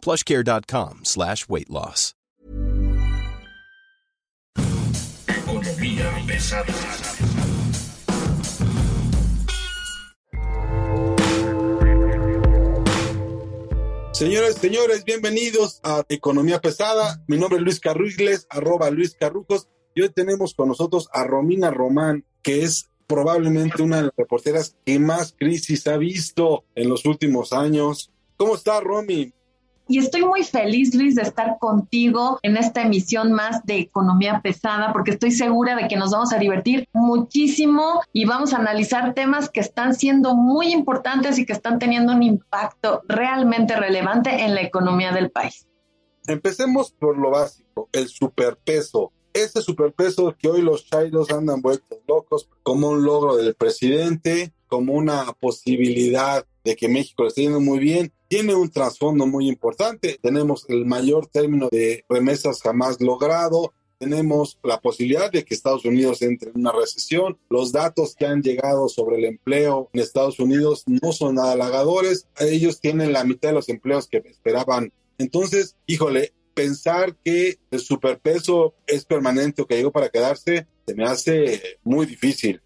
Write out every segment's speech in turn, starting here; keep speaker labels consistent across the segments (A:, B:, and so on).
A: plushcare.com slash weight loss.
B: Economía pesada.
C: Señores, señores, bienvenidos a Economía Pesada. Mi nombre es Luis Carrugles, arroba Luis Carrucos. Y hoy tenemos con nosotros a Romina Román, que es probablemente una de las reporteras que más crisis ha visto en los últimos años. ¿Cómo está, Romy?
D: Y estoy muy feliz, Luis, de estar contigo en esta emisión más de Economía Pesada, porque estoy segura de que nos vamos a divertir muchísimo y vamos a analizar temas que están siendo muy importantes y que están teniendo un impacto realmente relevante en la economía del país.
C: Empecemos por lo básico, el superpeso. Ese superpeso que hoy los chairos andan vueltos locos como un logro del presidente, como una posibilidad de que México le esté yendo muy bien, tiene un trasfondo muy importante. Tenemos el mayor término de remesas jamás logrado, tenemos la posibilidad de que Estados Unidos entre en una recesión. Los datos que han llegado sobre el empleo en Estados Unidos no son nada halagadores. Ellos tienen la mitad de los empleos que esperaban. Entonces, híjole, pensar que el superpeso es permanente o que llegó para quedarse, se me hace muy difícil.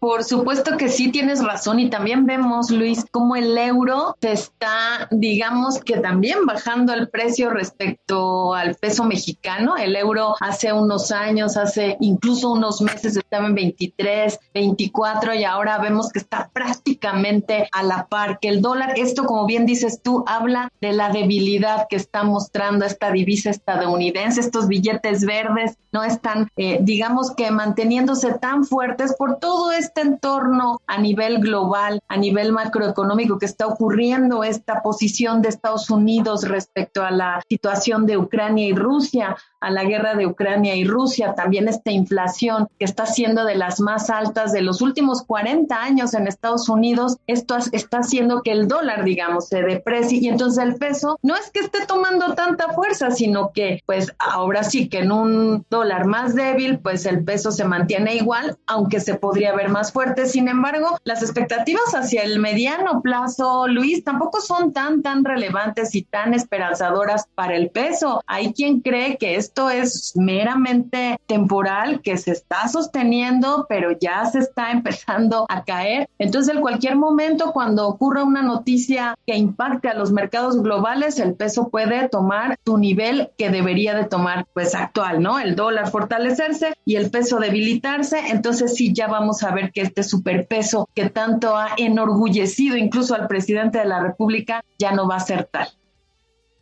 D: Por supuesto que sí tienes razón y también vemos, Luis, cómo el euro se está, digamos que también bajando el precio respecto al peso mexicano. El euro hace unos años, hace incluso unos meses estaba en 23, 24 y ahora vemos que está prácticamente a la par que el dólar. Esto, como bien dices tú, habla de la debilidad que está mostrando esta divisa estadounidense. Estos billetes verdes no están, eh, digamos que manteniéndose tan fuertes por todo esto este entorno a nivel global, a nivel macroeconómico que está ocurriendo, esta posición de Estados Unidos respecto a la situación de Ucrania y Rusia, a la guerra de Ucrania y Rusia, también esta inflación que está siendo de las más altas de los últimos 40 años en Estados Unidos, esto está haciendo que el dólar, digamos, se deprecie y entonces el peso no es que esté tomando tanta fuerza, sino que pues ahora sí que en un dólar más débil, pues el peso se mantiene igual, aunque se podría ver más fuerte. Sin embargo, las expectativas hacia el mediano plazo, Luis, tampoco son tan, tan relevantes y tan esperanzadoras para el peso. Hay quien cree que es esto es meramente temporal, que se está sosteniendo, pero ya se está empezando a caer. Entonces, en cualquier momento, cuando ocurra una noticia que impacte a los mercados globales, el peso puede tomar su nivel que debería de tomar, pues actual, ¿no? El dólar fortalecerse y el peso debilitarse. Entonces, sí, ya vamos a ver que este superpeso que tanto ha enorgullecido incluso al presidente de la República ya no va a ser tal.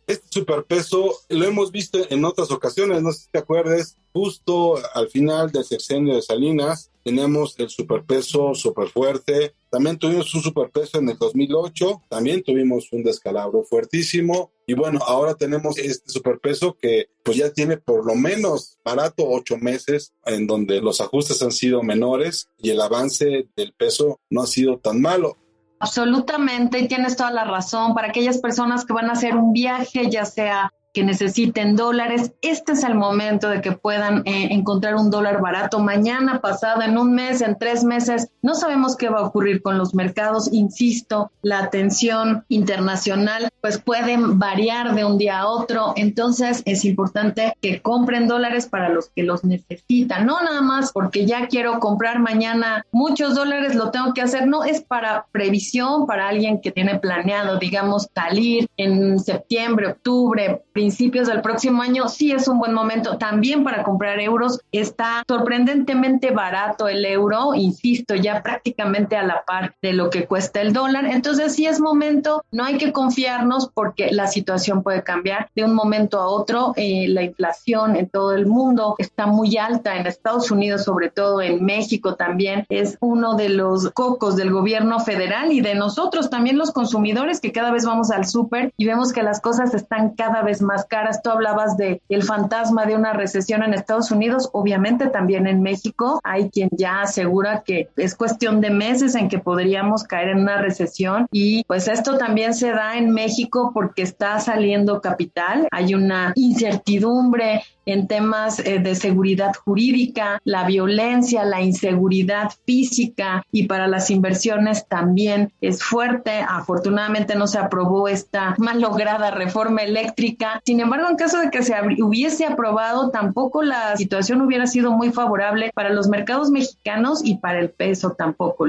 C: Este superpeso lo hemos visto en otras ocasiones, no sé si te acuerdes, justo al final del sexenio de Salinas tenemos el superpeso súper fuerte. También tuvimos un superpeso en el 2008, también tuvimos un descalabro fuertísimo. Y bueno, ahora tenemos este superpeso que pues ya tiene por lo menos barato ocho meses en donde los ajustes han sido menores y el avance del peso no ha sido tan malo.
D: Absolutamente, y tienes toda la razón. Para aquellas personas que van a hacer un viaje, ya sea que necesiten dólares, este es el momento de que puedan eh, encontrar un dólar barato mañana, pasado, en un mes, en tres meses. No sabemos qué va a ocurrir con los mercados. Insisto, la atención internacional pues pueden variar de un día a otro. Entonces es importante que compren dólares para los que los necesitan. No nada más porque ya quiero comprar mañana muchos dólares, lo tengo que hacer. No, es para previsión, para alguien que tiene planeado, digamos, salir en septiembre, octubre, principios del próximo año, sí es un buen momento también para comprar euros. Está sorprendentemente barato el euro, insisto, ya prácticamente a la par de lo que cuesta el dólar. Entonces sí es momento, no hay que confiarnos porque la situación puede cambiar de un momento a otro. Eh, la inflación en todo el mundo está muy alta, en Estados Unidos sobre todo, en México también. Es uno de los cocos del gobierno federal y de nosotros también los consumidores que cada vez vamos al súper y vemos que las cosas están cada vez más más caras. Tú hablabas de el fantasma de una recesión en Estados Unidos, obviamente también en México hay quien ya asegura que es cuestión de meses en que podríamos caer en una recesión y pues esto también se da en México porque está saliendo capital, hay una incertidumbre en temas eh, de seguridad jurídica, la violencia, la inseguridad física y para las inversiones también es fuerte. Afortunadamente no se aprobó esta mal lograda reforma eléctrica. Sin embargo, en caso de que se hubiese aprobado, tampoco la situación hubiera sido muy favorable para los mercados mexicanos y para el peso tampoco.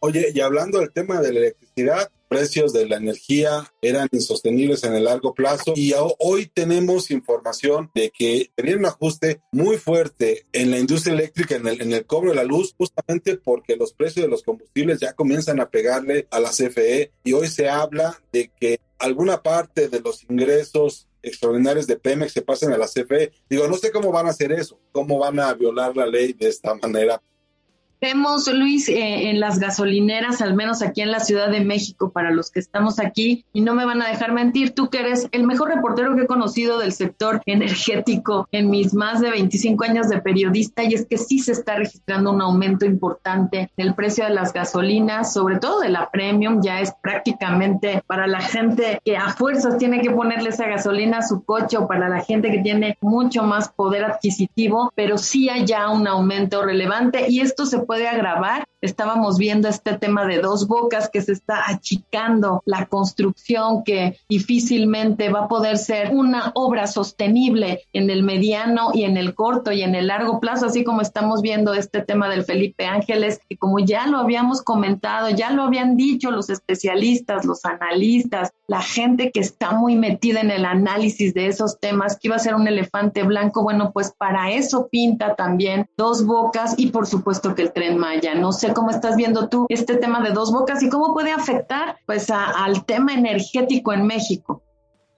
C: Oye, y hablando del tema de la electricidad, precios de la energía eran insostenibles en el largo plazo y hoy tenemos información de que tenía un ajuste muy fuerte en la industria eléctrica, en el, en cobro de la luz, justamente porque los precios de los combustibles ya comienzan a pegarle a la CFE y hoy se habla de que alguna parte de los ingresos extraordinarios de Pemex se pasen a la CFE. Digo, no sé cómo van a hacer eso, cómo van a violar la ley de esta manera.
D: Vemos, Luis, eh, en las gasolineras, al menos aquí en la Ciudad de México, para los que estamos aquí, y no me van a dejar mentir, tú que eres el mejor reportero que he conocido del sector energético en mis más de 25 años de periodista, y es que sí se está registrando un aumento importante del precio de las gasolinas, sobre todo de la premium, ya es prácticamente para la gente que a fuerzas tiene que ponerle esa gasolina a su coche o para la gente que tiene mucho más poder adquisitivo, pero sí hay ya un aumento relevante y esto se puede agravar. Estábamos viendo este tema de dos bocas que se está achicando la construcción que difícilmente va a poder ser una obra sostenible en el mediano y en el corto y en el largo plazo, así como estamos viendo este tema del Felipe Ángeles, que como ya lo habíamos comentado, ya lo habían dicho los especialistas, los analistas, la gente que está muy metida en el análisis de esos temas, que iba a ser un elefante blanco, bueno, pues para eso pinta también dos bocas y por supuesto que el tren Maya. No sé cómo estás viendo tú este tema de dos bocas y cómo puede afectar pues al tema energético en México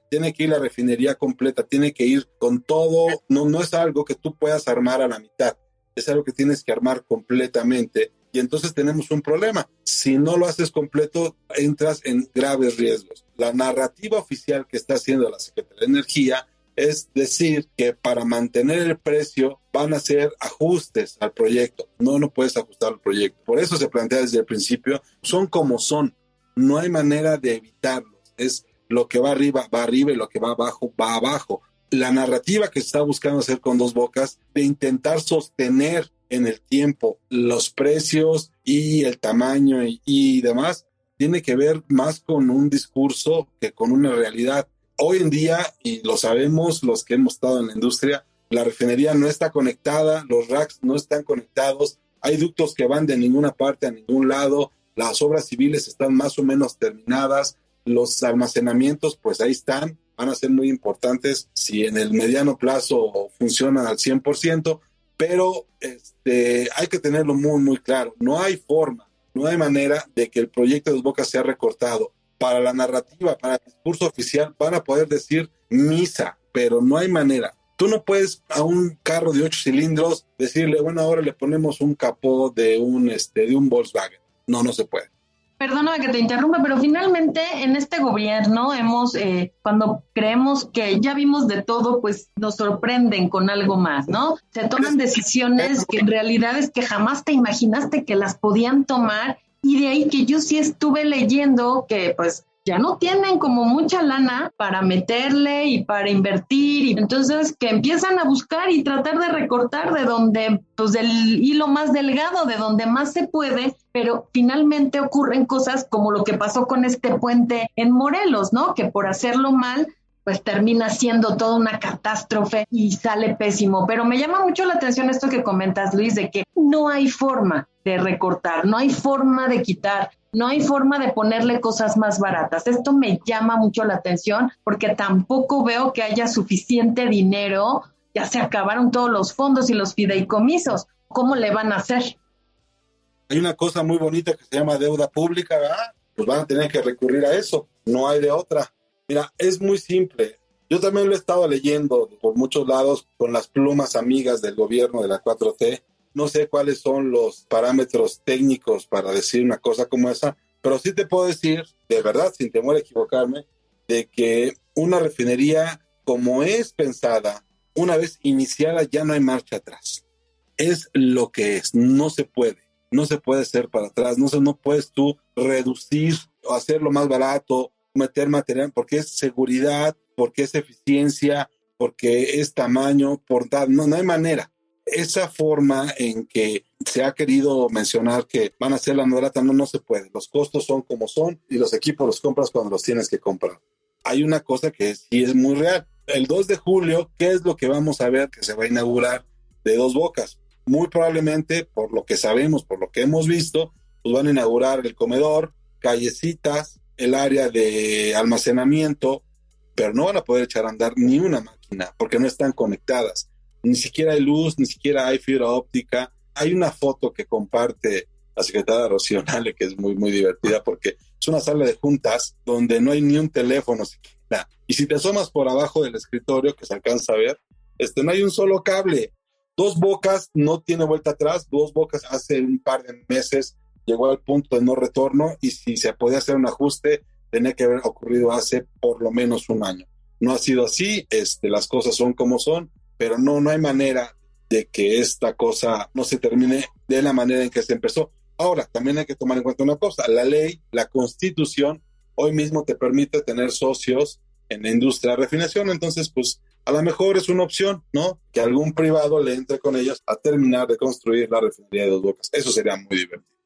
C: tiene que ir la refinería completa, tiene que ir con todo, no, no es algo que tú puedas armar a la mitad, es algo que tienes que armar completamente y entonces tenemos un problema. Si no lo haces completo, entras en graves riesgos. La narrativa oficial que está haciendo la Secretaría de Energía es decir que para mantener el precio van a hacer ajustes al proyecto. No, no puedes ajustar el proyecto. Por eso se plantea desde el principio, son como son. No hay manera de evitarlos. Es lo que va arriba, va arriba y lo que va abajo, va abajo. La narrativa que se está buscando hacer con dos bocas de intentar sostener en el tiempo los precios y el tamaño y, y demás tiene que ver más con un discurso que con una realidad hoy en día, y lo sabemos los que hemos estado en la industria, la refinería no está conectada, los racks no están conectados, hay ductos que van de ninguna parte a ningún lado, las obras civiles están más o menos terminadas, los almacenamientos pues ahí están, van a ser muy importantes si en el mediano plazo funcionan al 100%, pero este, hay que tenerlo muy, muy claro, no hay forma, no hay manera de que el proyecto de Bocas sea recortado para la narrativa, para el discurso oficial, van a poder decir misa, pero no hay manera. Tú no puedes a un carro de ocho cilindros decirle, bueno, ahora le ponemos un capó de un, este, de un Volkswagen. No, no se puede.
D: Perdóname que te interrumpa, pero finalmente en este gobierno hemos, eh, cuando creemos que ya vimos de todo, pues nos sorprenden con algo más, ¿no? Se toman decisiones que en realidad es que jamás te imaginaste que las podían tomar y de ahí que yo sí estuve leyendo que pues ya no tienen como mucha lana para meterle y para invertir y entonces que empiezan a buscar y tratar de recortar de donde pues del hilo más delgado de donde más se puede pero finalmente ocurren cosas como lo que pasó con este puente en Morelos no que por hacerlo mal pues termina siendo toda una catástrofe y sale pésimo. Pero me llama mucho la atención esto que comentas, Luis, de que no hay forma de recortar, no hay forma de quitar, no hay forma de ponerle cosas más baratas. Esto me llama mucho la atención porque tampoco veo que haya suficiente dinero, ya se acabaron todos los fondos y los fideicomisos. ¿Cómo le van a hacer?
C: Hay una cosa muy bonita que se llama deuda pública, ¿verdad? Pues van a tener que recurrir a eso, no hay de otra. Mira, es muy simple. Yo también lo he estado leyendo por muchos lados con las plumas amigas del gobierno de la 4T. No sé cuáles son los parámetros técnicos para decir una cosa como esa, pero sí te puedo decir, de verdad, sin temor a equivocarme, de que una refinería como es pensada, una vez iniciada ya no hay marcha atrás. Es lo que es, no se puede, no se puede hacer para atrás, no, se, no puedes tú reducir o hacerlo más barato, meter material, porque es seguridad, porque es eficiencia, porque es tamaño, por tal, no, no hay manera. Esa forma en que se ha querido mencionar que van a ser la barata, no, no se puede. Los costos son como son y los equipos los compras cuando los tienes que comprar. Hay una cosa que sí es muy real. El 2 de julio, ¿qué es lo que vamos a ver que se va a inaugurar de dos bocas? Muy probablemente, por lo que sabemos, por lo que hemos visto, pues van a inaugurar el comedor, callecitas, el área de almacenamiento, pero no van a poder echar a andar ni una máquina porque no están conectadas. Ni siquiera hay luz, ni siquiera hay fibra óptica. Hay una foto que comparte la secretaria Rocío Nale, que es muy, muy divertida porque es una sala de juntas donde no hay ni un teléfono siquiera. Y si te asomas por abajo del escritorio, que se alcanza a ver, este, no hay un solo cable. Dos bocas no tiene vuelta atrás. Dos bocas hace un par de meses llegó al punto de no retorno y si se podía hacer un ajuste, tenía que haber ocurrido hace por lo menos un año. No ha sido así, este, las cosas son como son, pero no, no hay manera de que esta cosa no se termine de la manera en que se empezó. Ahora, también hay que tomar en cuenta una cosa, la ley, la constitución, hoy mismo te permite tener socios en la industria de refinación, entonces, pues, a lo mejor es una opción, ¿no? Que algún privado le entre con ellos a terminar de construir la refinería de dos bocas. Eso sería muy divertido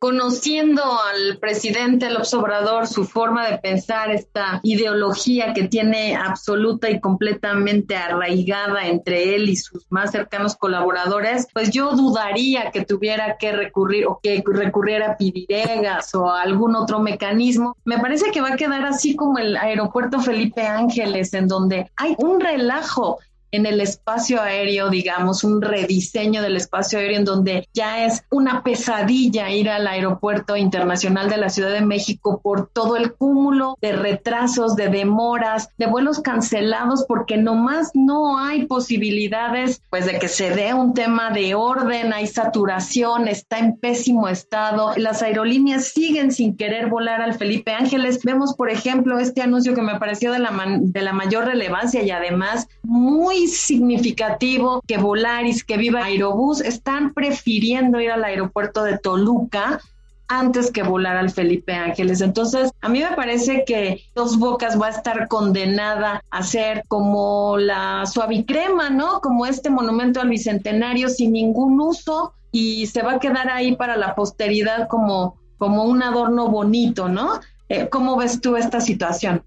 D: conociendo al presidente López Obrador, su forma de pensar, esta ideología que tiene absoluta y completamente arraigada entre él y sus más cercanos colaboradores, pues yo dudaría que tuviera que recurrir o que recurriera a Pidiregas o a algún otro mecanismo. Me parece que va a quedar así como el aeropuerto Felipe Ángeles, en donde hay un relajo en el espacio aéreo, digamos, un rediseño del espacio aéreo en donde ya es una pesadilla ir al aeropuerto internacional de la Ciudad de México por todo el cúmulo de retrasos, de demoras, de vuelos cancelados, porque nomás no hay posibilidades pues de que se dé un tema de orden, hay saturación, está en pésimo estado, las aerolíneas siguen sin querer volar al Felipe Ángeles. Vemos, por ejemplo, este anuncio que me pareció de la, de la mayor relevancia y además significativo que Volaris, que Viva Aerobús están prefiriendo ir al aeropuerto de Toluca antes que volar al Felipe Ángeles. Entonces, a mí me parece que Dos Bocas va a estar condenada a ser como la suavicrema, ¿no? Como este monumento al bicentenario sin ningún uso y se va a quedar ahí para la posteridad como, como un adorno bonito, ¿no? Eh, ¿Cómo ves tú esta situación?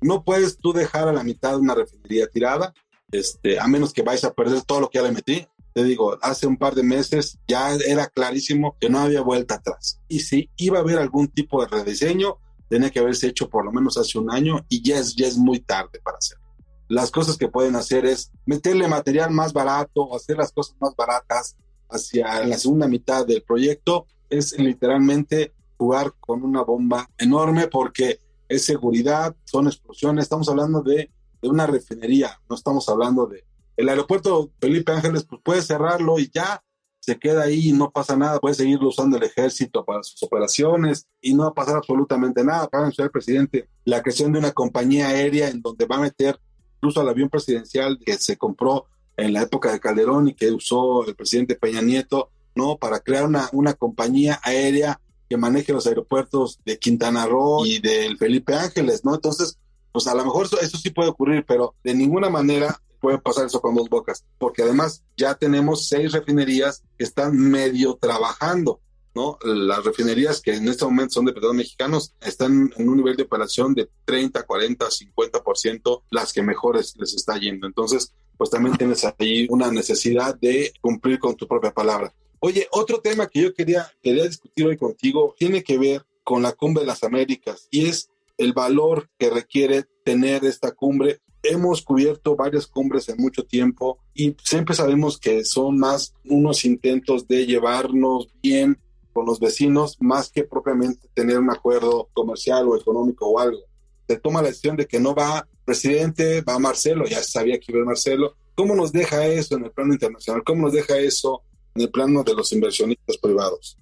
C: No puedes tú dejar a la mitad una refinería tirada, este, a menos que vayas a perder todo lo que ya le metí. Te digo, hace un par de meses ya era clarísimo que no había vuelta atrás. Y si iba a haber algún tipo de rediseño, tenía que haberse hecho por lo menos hace un año y ya es, ya es muy tarde para hacerlo. Las cosas que pueden hacer es meterle material más barato o hacer las cosas más baratas hacia la segunda mitad del proyecto. Es literalmente jugar con una bomba enorme porque es seguridad, son explosiones, estamos hablando de, una refinería, no estamos hablando de... El aeropuerto Felipe Ángeles, pues puede cerrarlo y ya se queda ahí y no pasa nada, puede seguirlo usando el ejército para sus operaciones y no va a pasar absolutamente nada. Para el presidente, la creación de una compañía aérea en donde va a meter incluso al avión presidencial que se compró en la época de Calderón y que usó el presidente Peña Nieto, ¿no? Para crear una, una compañía aérea que maneje los aeropuertos de Quintana Roo y del Felipe Ángeles, ¿no? Entonces, pues a lo mejor eso, sí puede ocurrir, pero de ninguna manera puede pasar eso con dos bocas, porque además ya tenemos seis refinerías que están medio trabajando, ¿no? Las refinerías que en este momento son de petróleos mexicanos están en un nivel de operación de 30, 40, 50%, las que mejores les está yendo. Entonces, pues también tienes ahí una necesidad de cumplir con tu propia palabra. Oye, otro tema que yo quería, quería discutir hoy contigo tiene que ver con la cumbre de las Américas y es el valor que requiere tener esta cumbre. Hemos cubierto varias cumbres en mucho tiempo y siempre sabemos que son más unos intentos de llevarnos bien con los vecinos más que propiamente tener un acuerdo comercial o económico o algo. Se toma la decisión de que no va presidente, va Marcelo, ya sabía que iba Marcelo. ¿Cómo nos deja eso en el plano internacional? ¿Cómo nos deja eso en el plano de los inversionistas privados.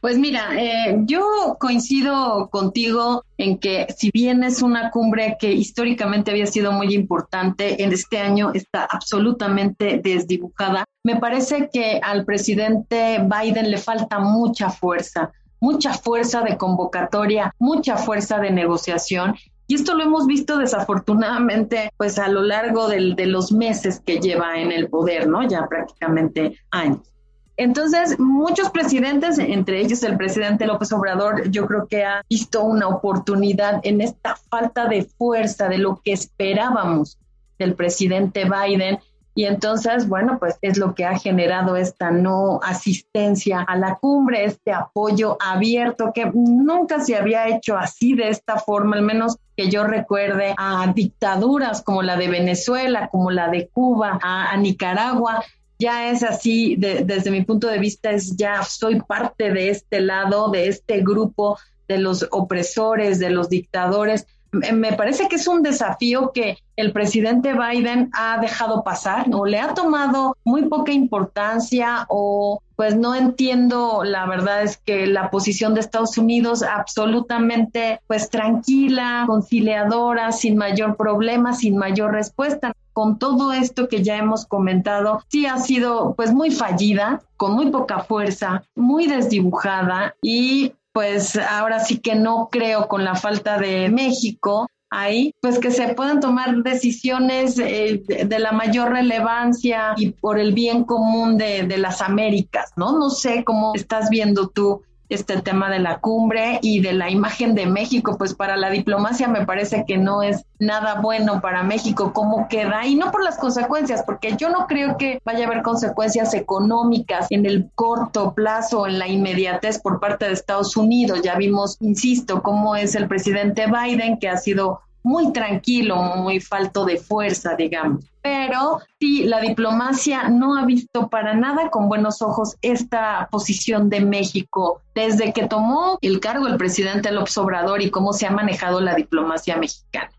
D: Pues mira, eh, yo coincido contigo en que si bien es una cumbre que históricamente había sido muy importante, en este año está absolutamente desdibujada. Me parece que al presidente Biden le falta mucha fuerza, mucha fuerza de convocatoria, mucha fuerza de negociación y esto lo hemos visto desafortunadamente, pues a lo largo de los meses que lleva en el poder, ¿no? Ya prácticamente años. Entonces, muchos presidentes, entre ellos el presidente López Obrador, yo creo que ha visto una oportunidad en esta falta de fuerza de lo que esperábamos del presidente Biden. Y entonces, bueno, pues es lo que ha generado esta no asistencia a la cumbre, este apoyo abierto que nunca se había hecho así de esta forma, al menos que yo recuerde a dictaduras como la de Venezuela, como la de Cuba, a, Nicaragua, ya es así, desde mi punto de vista, es ya soy parte de este lado, de este grupo de los opresores, de los dictadores. Me parece que es un desafío que el presidente Biden ha dejado pasar o le ha tomado muy poca importancia o pues no entiendo, la verdad es que la posición de Estados Unidos absolutamente pues tranquila, conciliadora, sin mayor problema, sin mayor respuesta con todo esto que ya hemos comentado, sí ha sido pues muy fallida, con muy poca fuerza, muy desdibujada y pues ahora sí que no creo con la falta de México ahí, pues que se puedan tomar decisiones eh, de, la mayor relevancia y por el bien común de, de las Américas, ¿no? No sé cómo estás viendo tú este tema de la cumbre y de la imagen de México, pues para la diplomacia me parece que no es nada bueno para México cómo queda y no por las consecuencias, porque yo no creo que vaya a haber consecuencias económicas en el corto plazo, en la inmediatez por parte de Estados Unidos. Ya vimos, insisto, cómo es el presidente Biden que ha sido muy tranquilo, muy falto de fuerza, digamos. Pero sí, la diplomacia no ha visto para nada con buenos ojos esta posición de México desde que tomó el cargo el presidente López Obrador y cómo se ha manejado la diplomacia mexicana.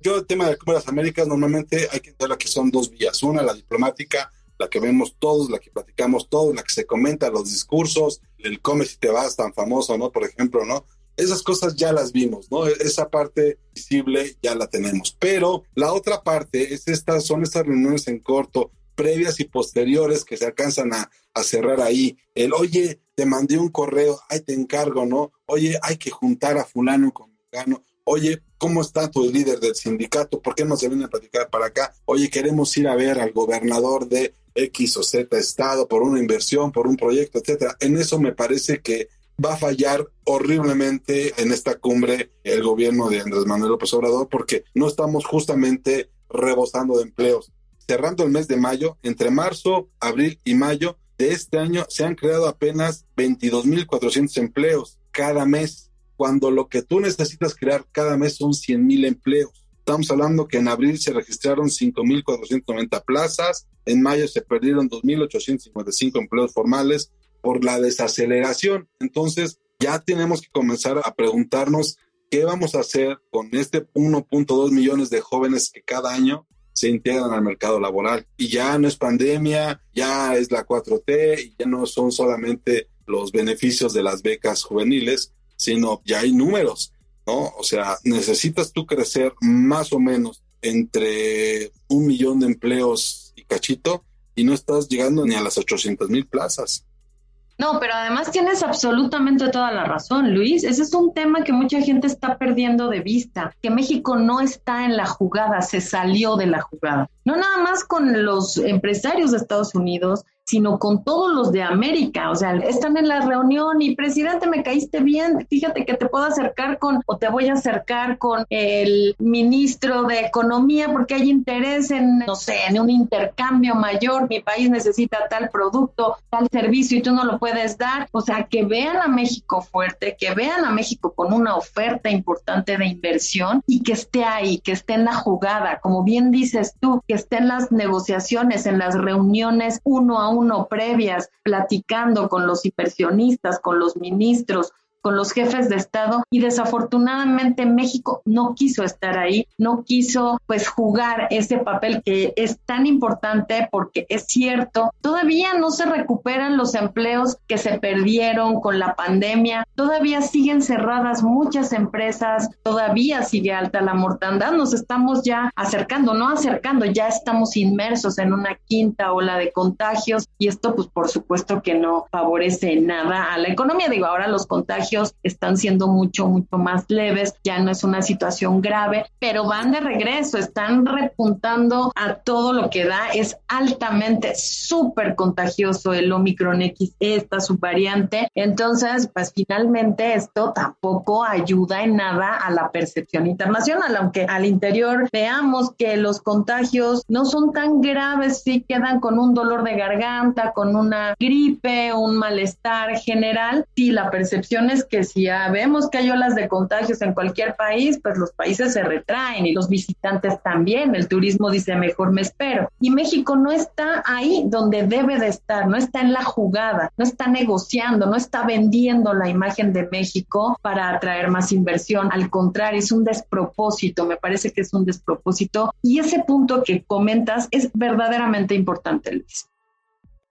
C: Yo, el tema de las Américas, normalmente hay que entender que son dos vías. Una, la diplomática, la que vemos todos, la que platicamos todos, la que se comenta, los discursos, el come si te vas tan famoso, ¿no? Por ejemplo, ¿no? Esas cosas ya las vimos, ¿no? Esa parte visible ya la tenemos. Pero la otra parte es estas, son estas reuniones en corto, previas y posteriores que se alcanzan a, cerrar ahí. El, oye, te mandé un correo, ahí te encargo, ¿no? Oye, hay que juntar a fulano con fulano. Oye, ¿cómo está tu líder del sindicato? ¿Por qué no se viene a platicar para acá? Oye, queremos ir a ver al gobernador de X o Z estado por una inversión, por un proyecto, etcétera. En eso me parece que va a fallar horriblemente en esta cumbre el gobierno de Andrés Manuel López Obrador porque no estamos justamente rebosando de empleos. Cerrando el mes de mayo, entre marzo, abril y mayo de este año se han creado apenas 22.400 empleos cada mes, cuando lo que tú necesitas crear cada mes son 100.000 empleos. Estamos hablando que en abril se registraron 5.490 plazas, en mayo se perdieron 2.855 empleos formales, por la desaceleración. Entonces, ya tenemos que comenzar a preguntarnos qué vamos a hacer con este 1.2 millones de jóvenes que cada año se integran al mercado laboral. Y ya no es pandemia, ya es la 4T, y ya no son solamente los beneficios de las becas juveniles, sino ya hay números, ¿no? O sea, necesitas tú crecer más o menos entre un millón de empleos y cachito y no estás llegando ni a las 800 mil plazas.
D: No, pero además tienes absolutamente toda la razón, Luis. Ese es un tema que mucha gente está perdiendo de vista, que México no está en la jugada, se salió de la jugada. No nada más con los empresarios de Estados Unidos, sino con todos los de América. O sea, están en la reunión y presidente, me caíste bien, fíjate que te puedo acercar con, o te voy a acercar con el ministro de Economía porque hay interés en, no sé, en un intercambio mayor, mi país necesita tal producto, tal servicio y tú no lo puedes dar. O sea, que vean a México fuerte, que vean a México con una oferta importante de inversión y que esté ahí, que esté en la jugada, como bien dices tú, que esté en las negociaciones, en las reuniones uno a uno uno previas, platicando con los inversionistas, con los ministros, con los jefes de Estado y desafortunadamente México no quiso estar ahí, no quiso pues jugar ese papel que es tan importante porque es cierto, todavía no se recuperan los empleos que se perdieron con la pandemia, todavía siguen cerradas muchas empresas, todavía sigue alta la mortandad, nos estamos ya acercando, no acercando, ya estamos inmersos en una quinta ola de contagios y esto pues por supuesto que no favorece nada a la economía. Digo, ahora los contagios están siendo mucho, mucho más leves, ya no es una situación grave, pero van de regreso, están repuntando a todo lo que da, es altamente súper contagioso el Omicron X, esta subvariante. Entonces, pues finalmente esto tampoco ayuda en nada a la percepción internacional, aunque al interior veamos que los contagios no son tan graves, sí quedan con un dolor de garganta, con una gripe, un malestar general. Sí, la percepción es que si ya vemos que hay olas de contagios en cualquier país, pues los países se retraen y los visitantes también. El turismo dice, mejor me espero. Y México no está ahí donde debe de estar, no está en la jugada, no está negociando, no está vendiendo la imagen de México para atraer más inversión. Al contrario, es un despropósito, me parece que es un despropósito. Y ese punto que comentas es verdaderamente importante, Luis.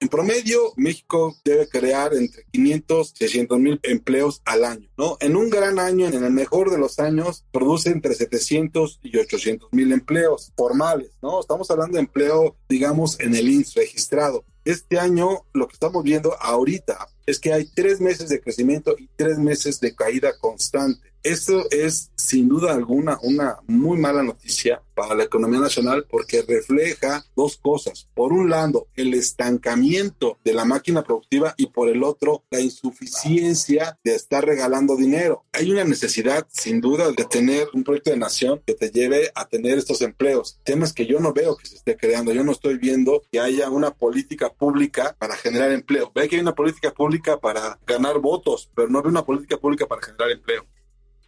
C: En promedio, México debe crear entre 500 y 600 mil empleos al año, ¿no? En un gran año, en el mejor de los años, produce entre 700 y 800 mil empleos formales, ¿no? Estamos hablando de empleo, digamos, en el INS registrado. Este año, lo que estamos viendo ahorita es que hay tres meses de crecimiento y tres meses de caída constante. Esto es sin duda alguna una muy mala noticia para la economía nacional porque refleja dos cosas. Por un lado, el estancamiento de la máquina productiva y por el otro, la insuficiencia de estar regalando dinero. Hay una necesidad sin duda de tener un proyecto de nación que te lleve a tener estos empleos. Temas que yo no veo que se esté creando. Yo no estoy viendo que haya una política pública para generar empleo. Ve que hay una política pública para ganar votos, pero no hay una política pública para generar empleo.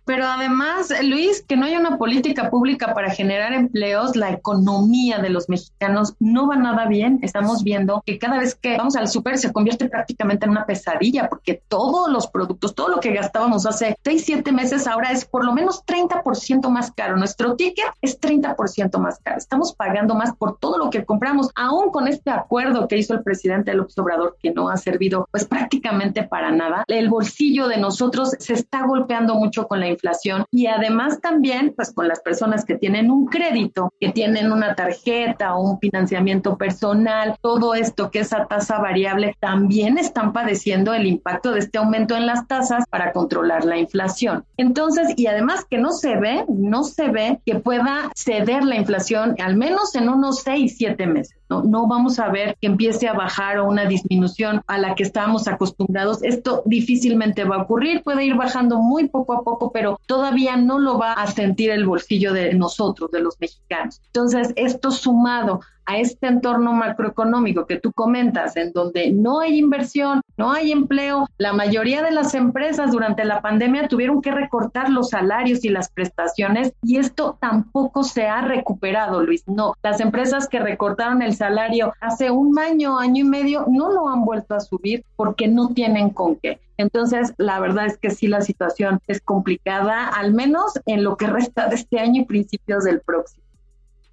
D: Pero además, Luis, que no hay una política pública para generar empleos, la economía de los mexicanos no va nada bien. Estamos viendo que cada vez que vamos al súper se convierte prácticamente en una pesadilla porque todos los productos, todo lo que gastábamos hace seis, siete meses ahora es por lo menos 30% más caro. Nuestro ticket es 30% más caro. Estamos pagando más por todo lo que compramos, aún con este acuerdo que hizo el presidente López Obrador que no ha servido pues prácticamente para nada. El bolsillo de nosotros se está golpeando mucho con la y además también pues con las personas que tienen un crédito, que tienen una tarjeta o un financiamiento personal, todo esto que es a tasa variable, también están padeciendo el impacto de este aumento en las tasas para controlar la inflación. Entonces, y además que no se ve, no se ve que pueda ceder la inflación al menos en unos seis, siete meses. ¿No? no vamos a ver que empiece a bajar o una disminución a la que estábamos acostumbrados. Esto difícilmente va a ocurrir, puede ir bajando muy poco a poco, pero todavía no lo va a sentir el bolsillo de nosotros, de los mexicanos. Entonces, esto sumado a este entorno macroeconómico que tú comentas, en donde no hay inversión, no hay empleo, la mayoría de las empresas durante la pandemia tuvieron que recortar los salarios y las prestaciones y esto tampoco se ha recuperado, Luis. No, las empresas que recortaron el salario hace un año, año y medio, no lo han vuelto a subir porque no tienen con qué. Entonces, la verdad es que sí, la situación es complicada, al menos en lo que resta de este año y principios del próximo.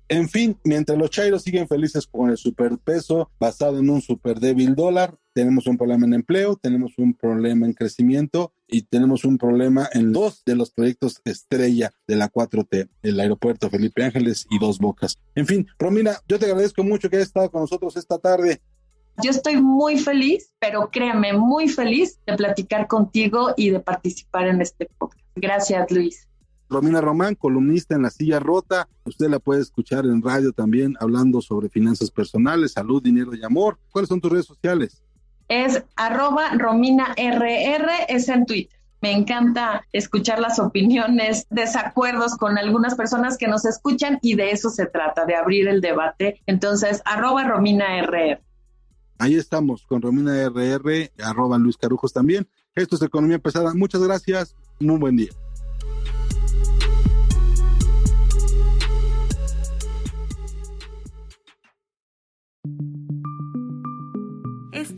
C: En fin, mientras los chairos siguen felices con el superpeso basado en un super débil dólar, tenemos un problema en empleo, tenemos un problema en crecimiento y tenemos un problema en dos de los proyectos estrella de la 4T, el aeropuerto Felipe Ángeles y Dos Bocas. En fin, Romina, yo te agradezco mucho que hayas estado con nosotros esta tarde.
D: Yo estoy muy feliz, pero créame, muy feliz de platicar contigo y de participar en este podcast. Gracias, Luis.
C: Romina Román, columnista en La Silla Rota. Usted la puede escuchar en radio también hablando sobre finanzas personales, salud, dinero y amor. ¿Cuáles son tus redes sociales?
D: Es arroba Romina RR, es en Twitter. Me encanta escuchar las opiniones, desacuerdos con algunas personas que nos escuchan y de eso se trata, de abrir el debate. Entonces, arroba Romina RR.
C: Ahí estamos con Romina RR, arroba Luis Carujos también. Esto es Economía Pesada. Muchas gracias. Muy buen día.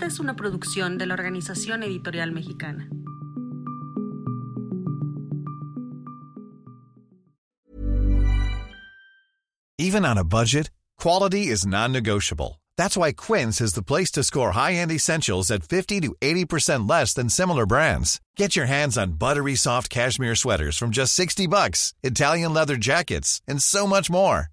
E: Es una producción de la Organización Editorial Mexicana. Even on a budget, quality is non-negotiable. That's why Quince is the place to score high-end essentials at 50 to 80% less than similar brands. Get your hands on buttery soft cashmere sweaters from just 60 bucks, Italian leather jackets, and so much more.